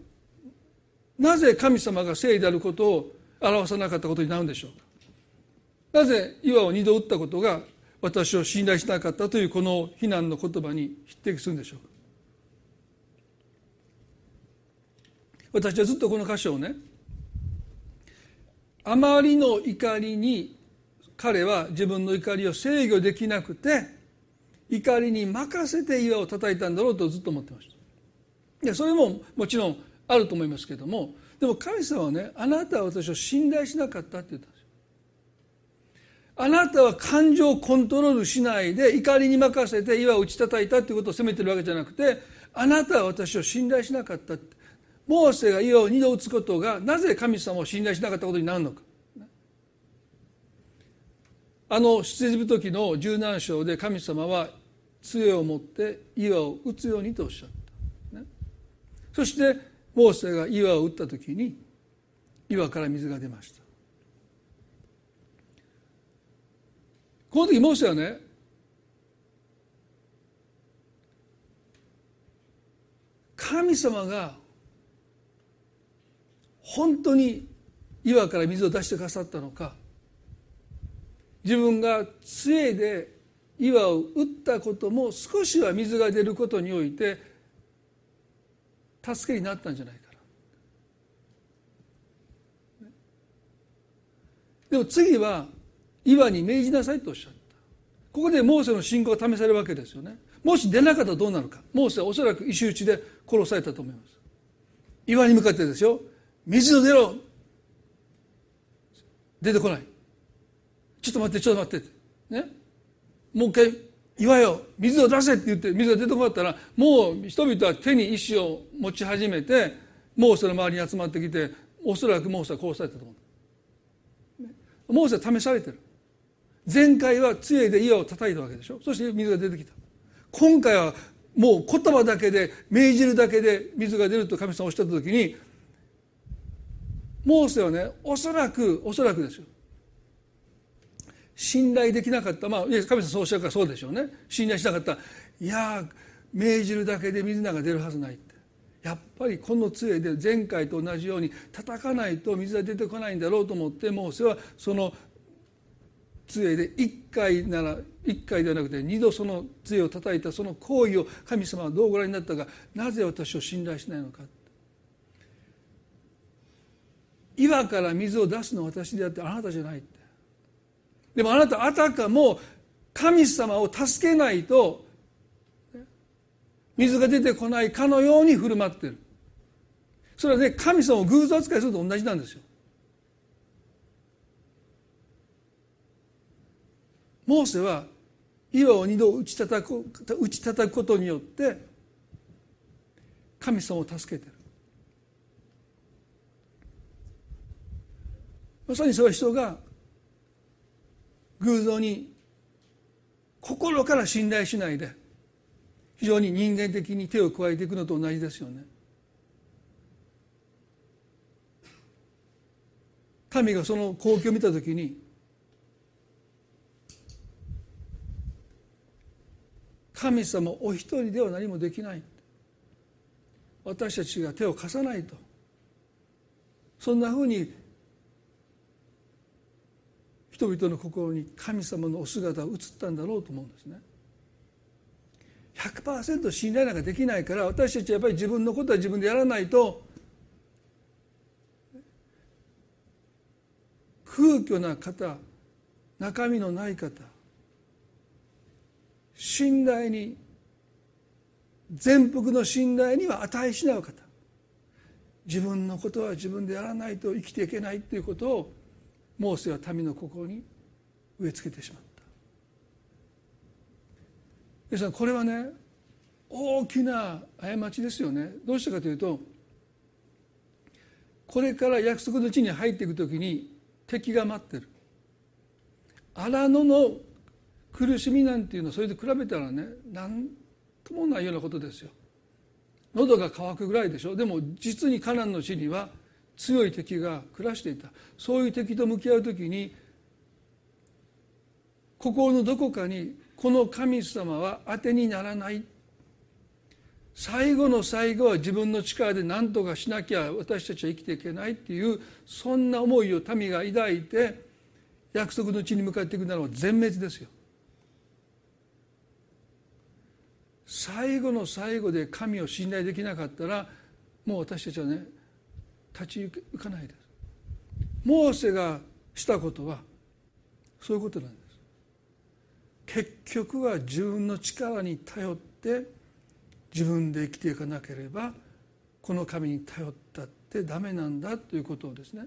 Speaker 1: なぜ神様が聖であることを表さなかったことになるんでしょうか？なぜ岩を二度打ったことが私を信頼しなかったというこの非難の言葉に匹敵するんでしょうか？私はずっとこの箇所をねあまりの怒りに彼は自分の怒りを制御できなくて怒りに任せて岩を叩いたんだろうとずっと思ってました。でそれももちろんあると思いますけどもでも神様はねあなたは私を信頼しなかったって言ったんですよ。あなたは感情をコントロールしないで怒りに任せて岩を打ち叩いたっていうことを責めてるわけじゃなくてあなたは私を信頼しなかったって。モーセが岩を二度打つことがなぜ神様を信頼しなかったことになるのか。あの出エジプト記の17章で神様は杖を持って岩を打つようにとおっしゃった、ね、そしてモーセが岩を打った時に岩から水が出ました。この時モーセはね神様が本当に岩から水を出してくださったのか自分が杖で岩を打ったことも少しは水が出ることにおいて助けになったんじゃないかな。でも次は岩に命じなさいとおっしゃった。ここでモーセの信仰が試されるわけですよね。もし出なかったらどうなるか。モーセはおそらく石打ちで殺されたと思います。岩に向かってですよ。水を出ろ。出てこない。ちょっと待ってちょっと待って。ね？もう一回岩よ。水を出せって言って水が出てこなかったらもう人々は手に石を持ち始めてモーセの周りに集まってきておそらくモーセは殺されたと思う。モーセは試されてる。前回は杖で岩を叩いたわけでしょ。そして水が出てきた。今回はもう言葉だけで命じるだけで水が出ると神様おっしゃった時にモーセはねおそらくおそらくですよ。信頼できなかった。まあ神様そうおっしゃるからそうでしょうね。信頼しなかった。いや命じるだけで水菜が出るはずないって。やっぱりこの杖で前回と同じように叩かないと水が出てこないんだろうと思ってモーセはその杖で1回なら1回ではなくて2度その杖を叩いたその行為を神様はどうご覧になったか。なぜ私を信頼しないのか。岩から水を出すのは私であってあなたじゃない。でもあなたあたかも神様を助けないと水が出てこないかのように振る舞ってる。それはね神様を偶像扱いすると同じなんですよ。モーセは岩を二度打ち叩く打ち叩くことによって神様を助けてる。まさにそういう人が偶像に心から信頼しないで非常に人間的に手を加えていくのと同じですよね。神がその光景を見た時に神様お一人では何もできない私たちが手を貸さないとそんなふうに人々の心に神様のお姿が映ったんだろうと思うんですね。100%信頼なんかできないから私たちはやっぱり自分のことは自分でやらないと空虚な方中身のない方信頼に全幅の信頼には値しない方自分のことは自分でやらないと生きていけないということをモーセは民の心に植え付けてしまった。ですからこれはね大きな過ちですよね。どうしたかというとこれから約束の地に入っていく時に敵が待ってる。荒野の苦しみなんていうのはそれで比べたらね何ともないようなことですよ。喉が渇くぐらいでしょ。でも実にカナンの地には強い敵が暮らしていたそういう敵と向き合う時に心のどこかにこの神様は当てにならない最後の最後は自分の力で何とかしなきゃ私たちは生きていけないっていうそんな思いを民が抱いて約束の地に向かっていくならば全滅ですよ。最後の最後で神を信頼できなかったらもう私たちはね立ち行かないです。モーセがしたことはそういうことなんです。結局は自分の力に頼って自分で生きていかなければこの神に頼ったってダメなんだということをですね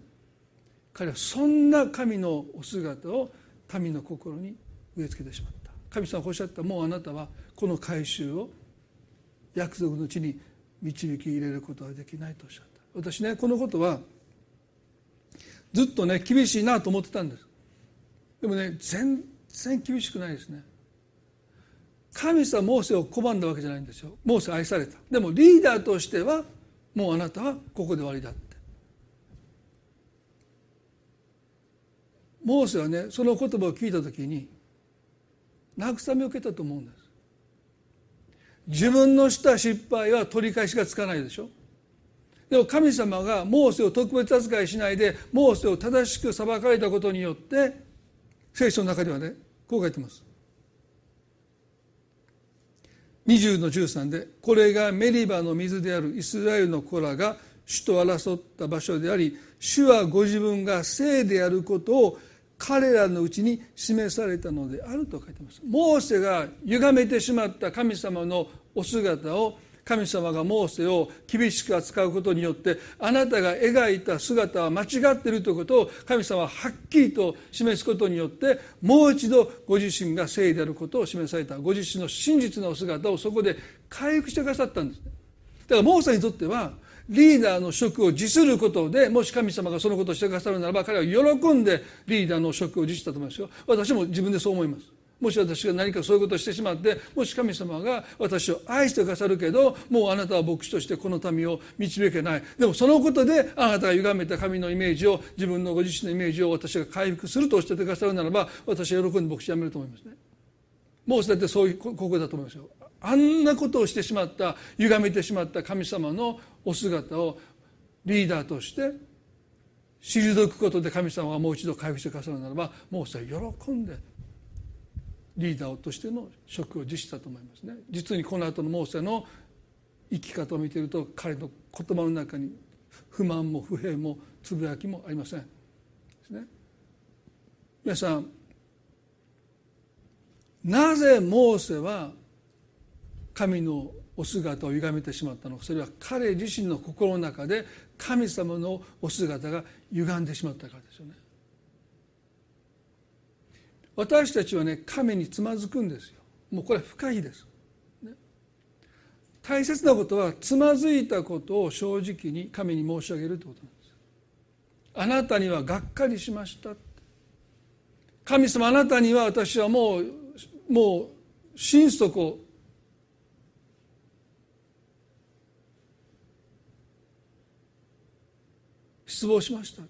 Speaker 1: 彼はそんな神のお姿を民の心に植え付けてしまった。神様がおっしゃったもうあなたはこの改宗を約束の地に導き入れることはできないとおっしゃった。私ねこのことはずっとね厳しいなと思ってたんです。でもね全然厳しくないですね。神様モーセを拒んだわけじゃないんですよ。モーセ愛された。でもリーダーとしてはもうあなたはここで終わりだって。モーセはねその言葉を聞いた時に慰めを受けたと思うんです。自分のした失敗は取り返しがつかないでしょ。でも神様がモーセを特別扱いしないでモーセを正しく裁かれたことによって聖書の中ではねこう書いてます。20の13でこれがメリバの水であるイスラエルの子らが主と争った場所であり主はご自分が聖であることを彼らのうちに示されたのであると書いてます。モーセが歪めてしまった神様のお姿を神様がモーセを厳しく扱うことによってあなたが描いた姿は間違っているということを神様ははっきりと示すことによってもう一度ご自身が聖であることを示されたご自身の真実の姿をそこで回復してくださったんですだからモーセにとってはリーダーの職を辞することでもし神様がそのことをしてくださるならば彼は喜んでリーダーの職を辞したと思いますよ。私も自分でそう思います。もし私が何かそういうことをしてしまってもし神様が私を愛してくださるけどもうあなたは牧師としてこの民を導けない。でもそのことであなたが歪めた神のイメージを自分のご自身のイメージを私が回復するとおっしゃってくださるならば私は喜んで牧師辞めると思いますね。もうだってそういうここだと思いますよ。あんなことをしてしまった歪めてしまった神様のお姿をリーダーとして退くことで神様がもう一度回復してくださるならばもうそれ喜んでリーダーとしての職を辞したと思いますね。実にこの後のモーセの生き方を見ていると彼の言葉の中に不満も不平もつぶやきもありません。ですね。皆さんなぜモーセは神のお姿を歪めてしまったのか。それは彼自身の心の中で神様のお姿が歪んでしまったからですよね。私たちはね神につまずくんですよ。もうこれは不可避です、ね、大切なことはつまずいたことを正直に神に申し上げるということなんですあなたにはがっかりしました神様あなたには私はもうもう心底失望しました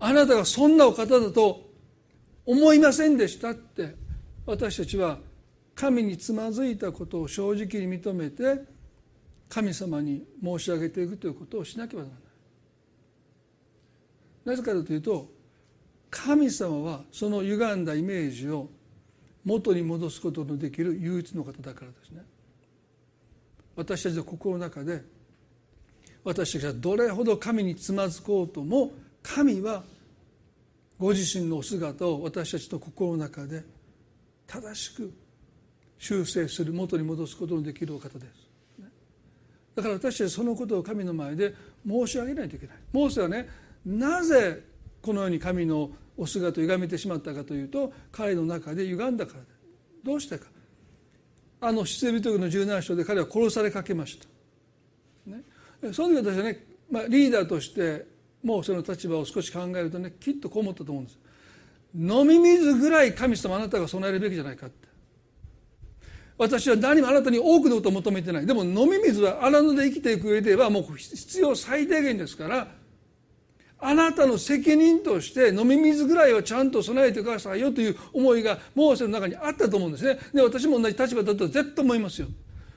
Speaker 1: あなたがそんなお方だと思いませんでしたって。私たちは神につまずいたことを正直に認めて神様に申し上げていくということをしなければならない。なぜかというと神様はその歪んだイメージを元に戻すことのできる唯一の方だからですね。私たちの心の中で私たちはどれほど神につまずこうとも神はご自身のお姿を私たちの心の中で正しく修正する元に戻すことのできるお方です。だから私たちそのことを神の前で申し上げないといけない。モーセはねなぜこのように神のお姿を歪めてしまったかというと彼の中で歪んだからどうしてか。あの出エビトの17章で彼は殺されかけました、ね、その時私はね、まあ、リーダーとしてもうその立場を少し考えるとねきっとこう思ったと思うんです。飲み水ぐらい神様あなたが備えるべきじゃないかって。私は何もあなたに多くのことを求めてない。でも飲み水は荒野で生きていく上ではもう必要最低限ですからあなたの責任として飲み水ぐらいはちゃんと備えてくださいよという思いがモーセの中にあったと思うんですね。で私も同じ立場だと絶対思いますよ。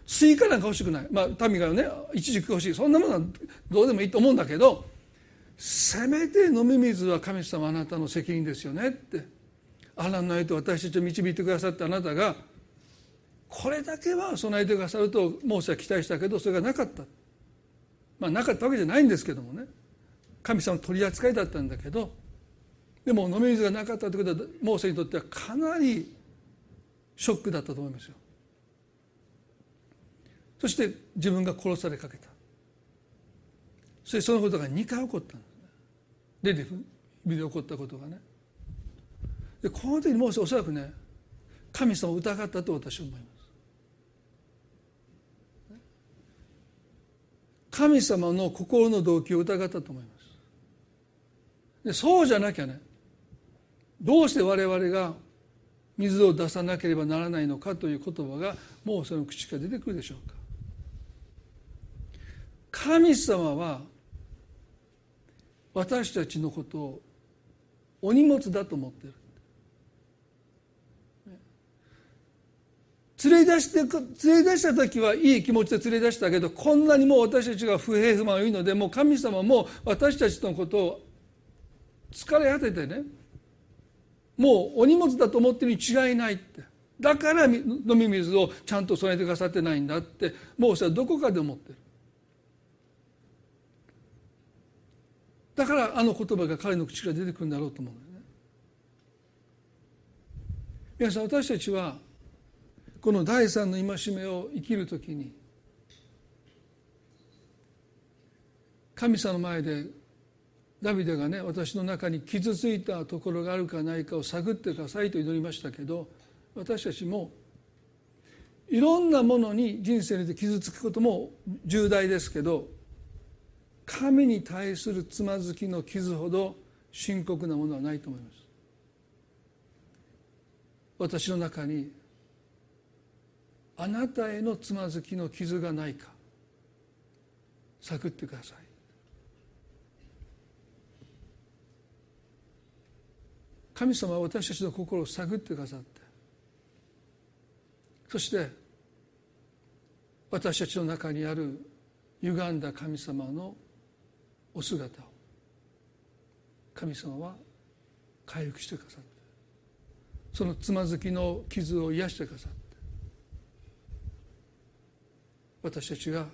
Speaker 1: スイカなんか欲しくない。まあ民がね一時期欲しい。そんなものはどうでもいいと思うんだけどせめて飲み水は神様あなたの責任ですよねって。あらないと私たちを導いてくださってあなたがこれだけは備えてくださるとモーセは期待したけどそれがなかった。まあなかったわけじゃないんですけどもね。神様の取り扱いだったんだけどでも飲み水がなかったということはモーセにとってはかなりショックだったと思いますよ。そして自分が殺されかけた。そしてそのことが2回起こったんですねレディフで起こったことがね。でこの時にもうおそらくね神様を疑ったと私は思います。神様の心の動機を疑ったと思います。でそうじゃなきゃねどうして我々が水を出さなければならないのかという言葉がもうその口から出てくるでしょうか。神様は私たちのことをお荷物だと思ってる。連れ出して連れ出した時はいい気持ちで連れ出したけどこんなにもう私たちが不平不満を言うのでもう神様も私たちのことを疲れ果ててねもうお荷物だと思ってるに違いないって。だから飲み水をちゃんと備えてくださってないんだってもうそれはどこかで思ってる。だからあの言葉が彼の口から出てくるんだろうと思うんだよね。皆さん私たちはこの第三の戒めを生きるときに神様の前でダビデがね私の中に傷ついたところがあるかないかを探ってくださいと祈りましたけど私たちもいろんなものに人生で傷つくことも重大ですけど神に対するつまずきの傷ほど深刻なものはないと思います。私の中にあなたへのつまずきの傷がないか探ってください。神様は私たちの心を探ってくださってそして私たちの中にある歪んだ神様のお姿を神様は回復してくださってそのつまずきの傷を癒してくださって私たちが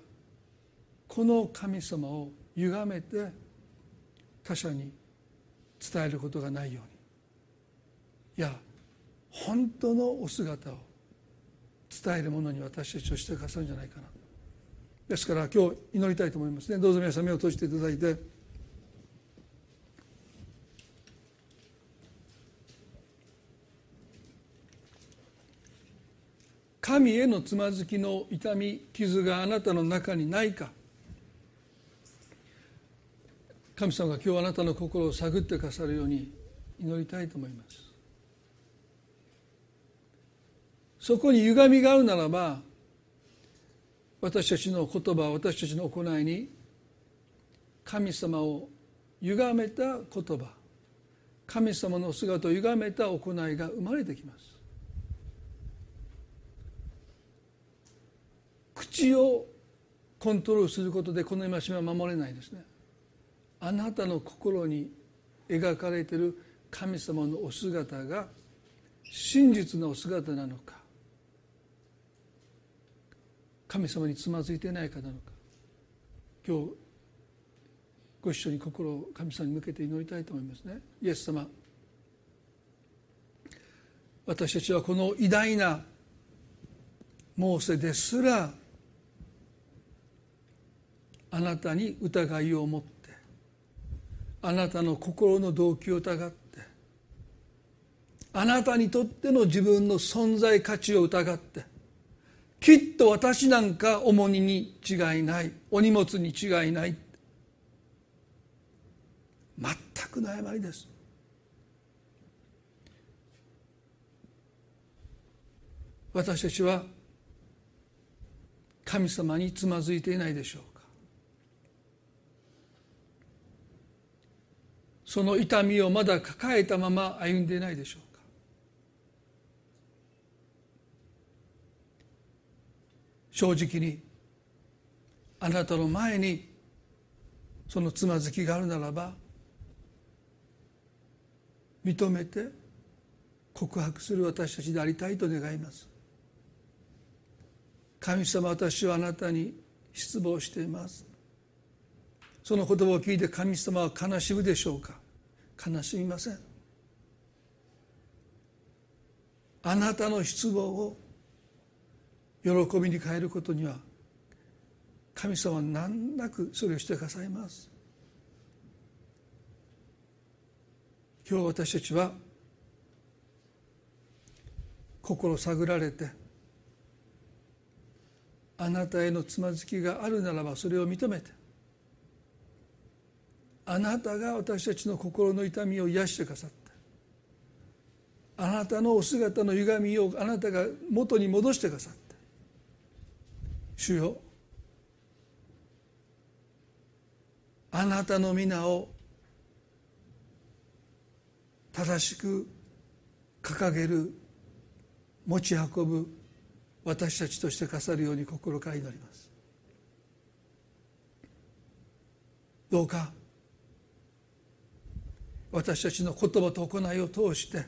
Speaker 1: この神様を歪めて他者に伝えることがないようにいや本当のお姿を伝えるものに私たちをしてくださるんじゃないかな。ですから今日祈りたいと思いますね。どうぞ皆さん目を閉じていただいて。神へのつまずきの痛み傷があなたの中にないか。神様が今日あなたの心を探ってくださるように祈りたいと思います。そこに歪みがあるならば私たちの言葉私たちの行いに神様を歪めた言葉神様の姿を歪めた行いが生まれてきます。口をコントロールすることでこの戒めは守れないですね。あなたの心に描かれている神様のお姿が真実のお姿なのか神様につまずいていないかなのか。今日ご一緒に心を神様に向けて祈りたいと思いますね。イエス様私たちはこの偉大なモーセですらあなたに疑いを持ってあなたの心の動機を疑ってあなたにとっての自分の存在価値を疑ってきっと私なんか重荷に違いない。お荷物に違いない。全くの誤りです。私たちは神様につまずいていないでしょうか。その痛みをまだ抱えたまま歩んでいないでしょう正直にあなたの前にそのつまずきがあるならば認めて告白する私たちでありたいと願います。神様私はあなたに失望しています。その言葉を聞いて神様は悲しむでしょうか？悲しみません。あなたの失望を喜びに変えることには神様は難なくそれをしてくださいます。今日私たちは心探られてあなたへのつまずきがあるならばそれを認めてあなたが私たちの心の痛みを癒してくださったあなたのお姿の歪みをあなたが元に戻してくださった主よ。あなたの皆を正しく掲げる持ち運ぶ私たちとして飾るように心から祈ります。どうか私たちの言葉と行いを通して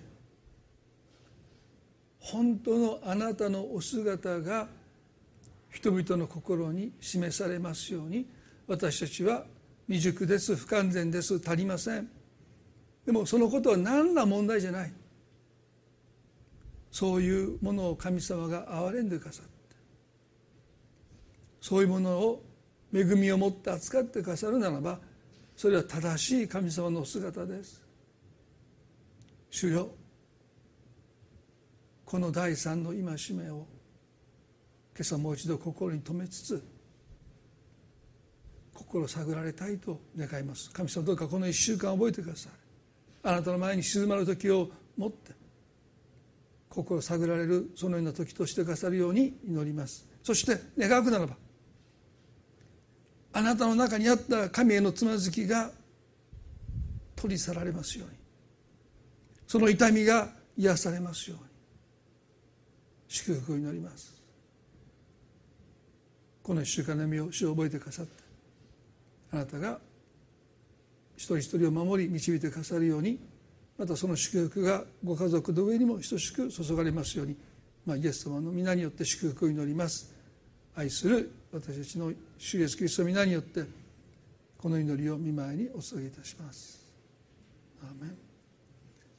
Speaker 1: 本当のあなたのお姿が人々の心に示されますように私たちは未熟です不完全です足りません。でもそのことは何ら問題じゃない。そういうものを神様が憐れんでくださってそういうものを恵みを持って扱ってくださるならばそれは正しい神様の姿です。主よこの第三の戒めを今朝もう一度心に留めつつ心を探られたいと願います。神様どうかこの一週間覚えてください。あなたの前に静まる時を持って心を探られるそのような時としてくださるように祈ります。そして願うならばあなたの中にあった神へのつまずきが取り去られますように。その痛みが癒されますように。祝福を祈ります。この一週間の意味を主を覚えてくださって。あなたが一人一人を守り導いてくださるようにまたその祝福がご家族の上にも等しく注がれますように、まあ、イエス様の皆によって祝福を祈ります。愛する私たちの主イエスキリストの皆によってこの祈りを見舞いにお捧げいたします。アーメン。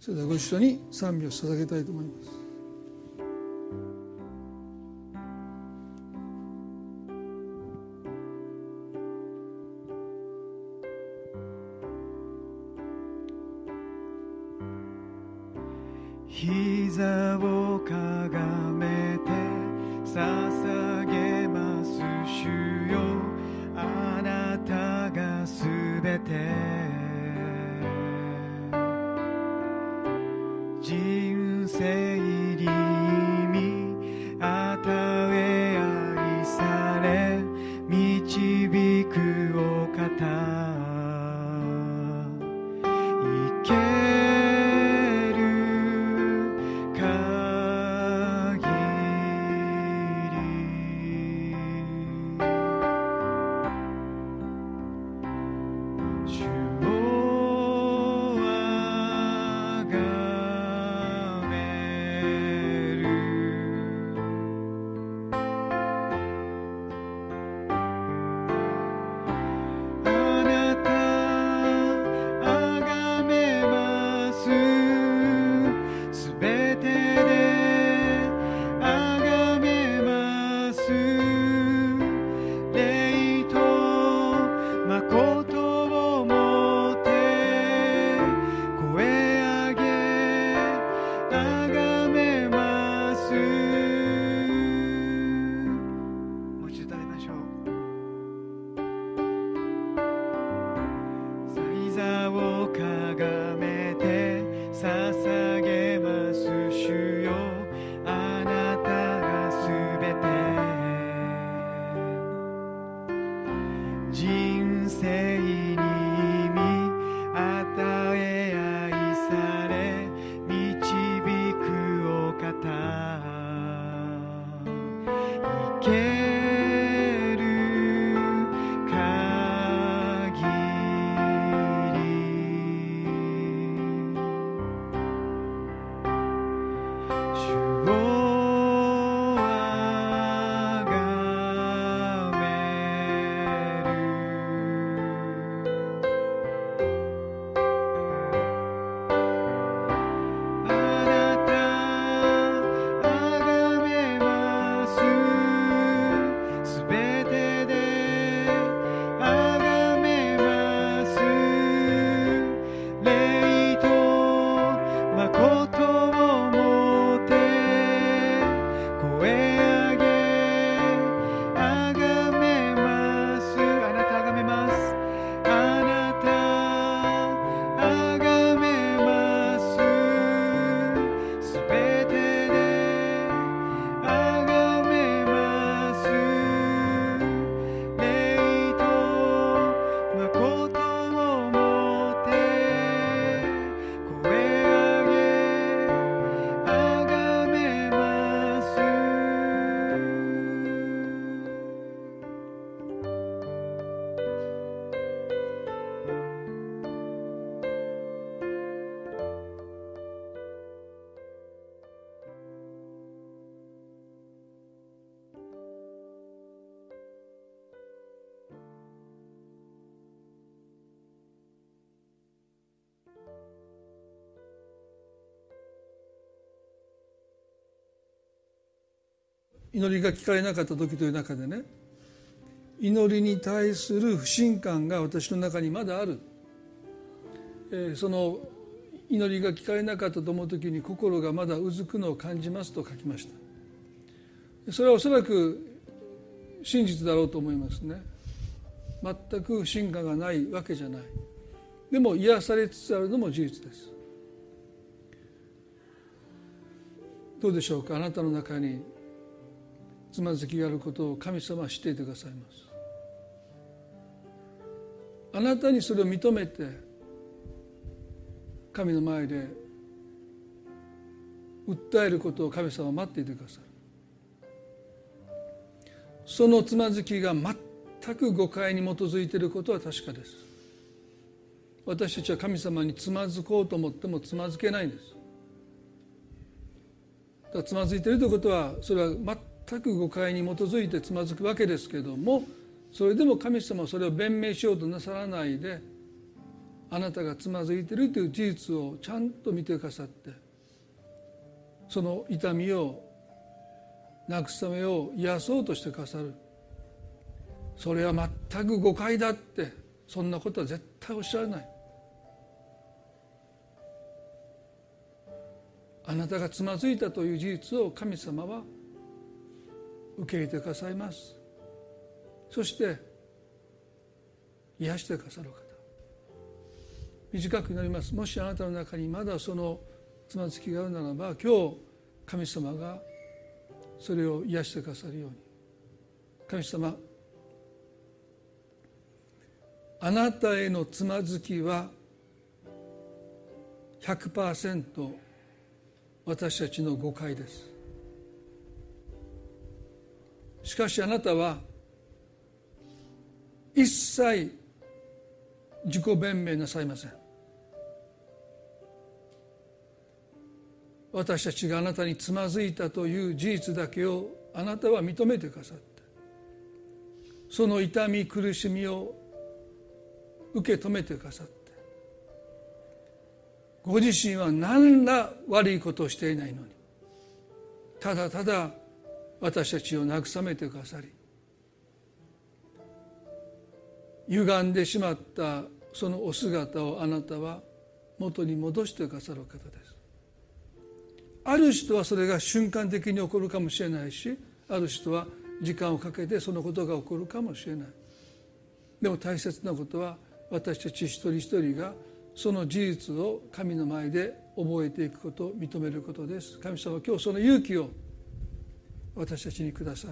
Speaker 1: それではご一緒に賛美を捧げたいと思います。
Speaker 2: 膝をかがめて捧げ
Speaker 1: 祈りが聞かれなかった時という中でね祈りに対する不信感が私の中にまだある、えー、その祈りが聞かれなかったと思う時に心がまだうずくのを感じますと書きました。それはおそらく真実だろうと思いますね。全く不信感がないわけじゃない。でも癒されつつあるのも事実です。どうでしょうか？あなたの中につまずきがあることを神様は知っていてくださいます。あなたにそれを認めて神の前で訴えることを神様は待っていてくださる。そのつまずきが全く誤解に基づいていることは確かです。私たちは神様につまずこうと思ってもつまずけないんです。だからつまずいているということはそれは全く誤解に基づいてつまずくわけですけどもそれでも神様はそれを弁明しようとなさらないであなたがつまずいてるという事実をちゃんと見てくださってその痛みを慰めを癒そうとしてくださる。それは全く誤解だってそんなことは絶対おっしゃらない。あなたがつまずいたという事実を神様は受け入れてくださいます。そして癒してくださる方。短くなります。もしあなたの中にまだそのつまずきがあるならば今日神様がそれを癒してくださるように。神様あなたへのつまずきは100%私たちの誤解です。しかしあなたは一切自己弁明なさいません。私たちがあなたにつまずいたという事実だけをあなたは認めてくださってその痛み苦しみを受け止めてくださってご自身は何ら悪いことをしていないのにただただ私たちを慰めてくださり歪んでしまったそのお姿をあなたは元に戻してくださる方です。ある人はそれが瞬間的に起こるかもしれないしある人は時間をかけてそのことが起こるかもしれない。でも大切なことは私たち一人一人がその事実を神の前で覚えていくことを認めることです。神様今日その勇気を私たちにください。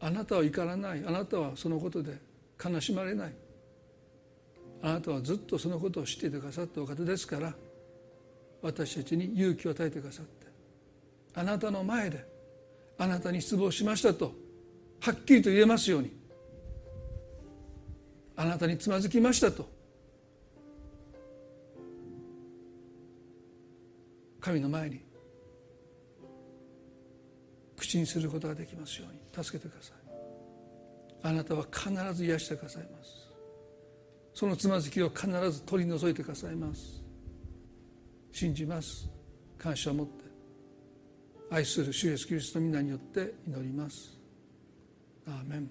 Speaker 1: あなたは怒らない。あなたはそのことで悲しまれない。あなたはずっとそのことを知っていてくださったお方ですから私たちに勇気を与えてくださってあなたの前であなたに失望しましたとはっきりと言えますようにあなたにつまずきましたと神の前に口にすることができますように。助けてください。あなたは必ず癒してくださいます。そのつまずきを必ず取り除いてくださいます。信じます。感謝を持って。愛する主イエスキリストの皆によって祈ります。アーメン。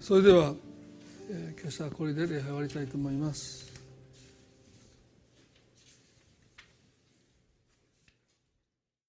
Speaker 1: それでは、えー、今朝はこれで礼拝終わりたいと思います。